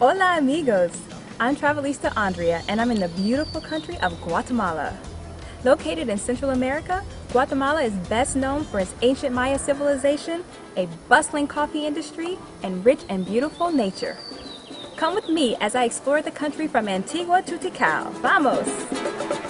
amigos. I'm Travelista Andrea and I'm in the beautiful country of Guatemala. Located in Central America, Guatemala is best known for its ancient Maya civilization, a bustling coffee industry, and rich and beautiful nature. Come with me as I explore the country from Antigua to Tikal. Vamos!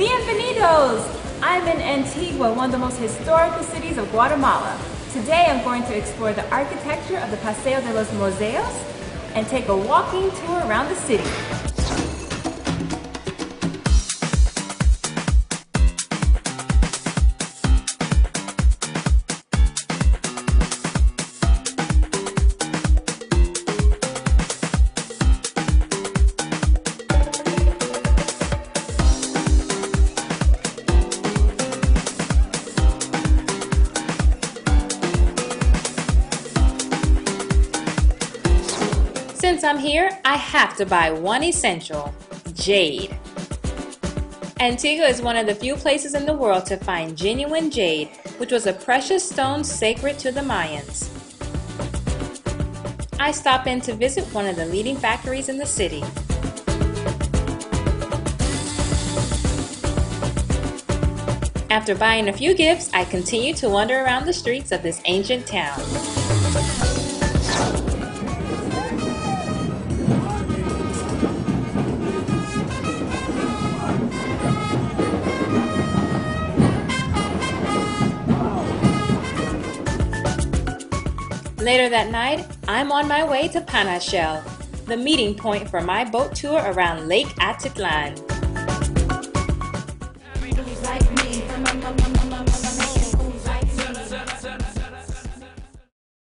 Bienvenidos! I'm in Antigua, one of the most historical cities of Guatemala. Today I'm going to explore the architecture of the Paseo de los Museos and take a walking tour around the city. Since I'm here, I have to buy one essential, jade. Antigua is one of the few places in the world to find genuine jade, which was a precious stone sacred to the Mayans. I stop in to visit one of the leading factories in the city. After buying a few gifts, I continue to wander around the streets of this ancient town. Later that night, I'm on my way to Panajachel, the meeting point for my boat tour around Lake Atitlan.